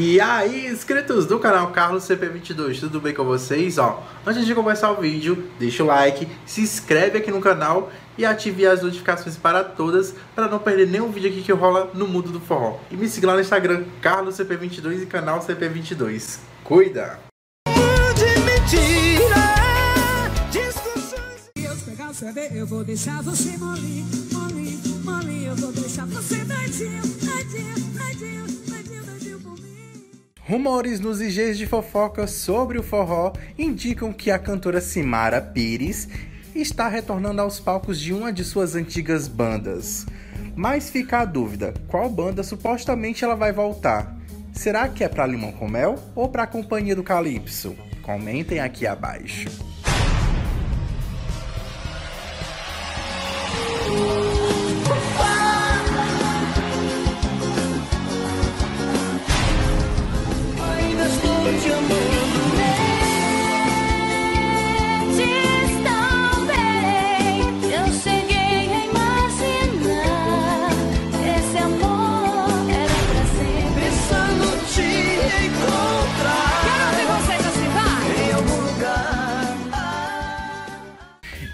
E aí, inscritos do canal Carlos CP22, tudo bem com vocês? Ó, antes de começar o vídeo, deixa o like, se inscreve aqui no canal e ative as notificações para todas para não perder nenhum vídeo aqui que rola no mundo do forró. E me siga lá no Instagram, Carlos CP22 e canal CP22. Cuida! De mentira, discussões. Eu pegar o eu vou deixar você molir, molir, molir, eu vou deixar você doidinho, doidinho, doidinho. Rumores nos IGs de fofoca sobre o forró indicam que a cantora Simara Pires está retornando aos palcos de uma de suas antigas bandas. Mas fica a dúvida, qual banda supostamente ela vai voltar? Será que é para Limão com Mel ou para a Companhia do Calypso? Comentem aqui abaixo.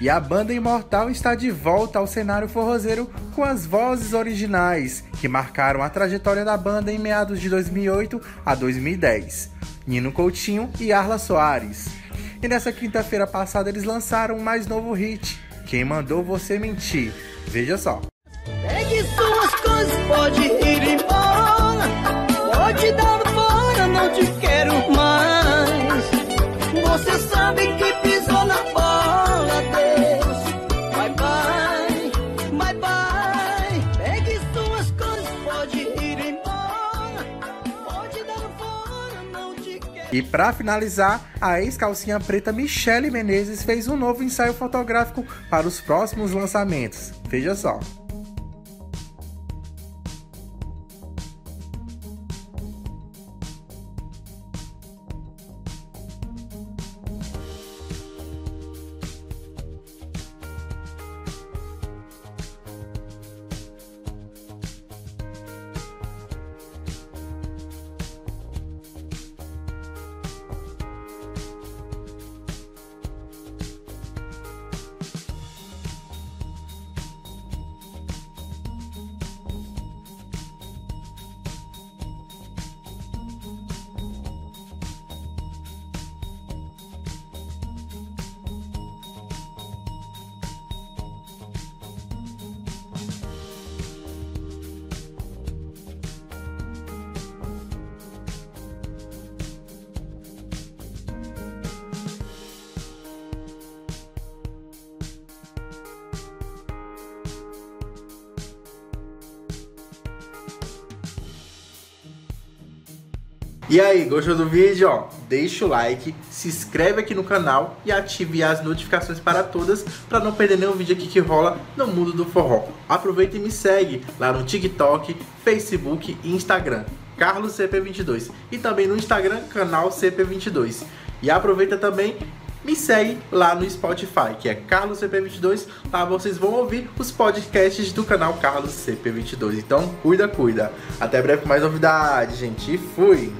E a banda Imortal está de volta ao cenário forrozeiro com as vozes originais, que marcaram a trajetória da banda em meados de 2008 a 2010. Nino Coutinho e Arla Soares. E nessa quinta-feira passada eles lançaram um mais novo hit, Quem Mandou Você Mentir. Veja só. Pegue suas coisas, pode ir embora, E para finalizar, a ex-calcinha preta Michele Menezes fez um novo ensaio fotográfico para os próximos lançamentos. Veja só. E aí, gostou do vídeo? Ó, deixa o like, se inscreve aqui no canal e ative as notificações para todas para não perder nenhum vídeo aqui que rola no mundo do forró. Aproveita e me segue lá no TikTok, Facebook e Instagram, Carlos CP22 e também no Instagram, canal CP22. E aproveita também me segue lá no Spotify, que é Carlos CP22. Lá vocês vão ouvir os podcasts do canal Carlos CP22. Então, cuida, cuida. Até breve com mais novidades, gente. Fui!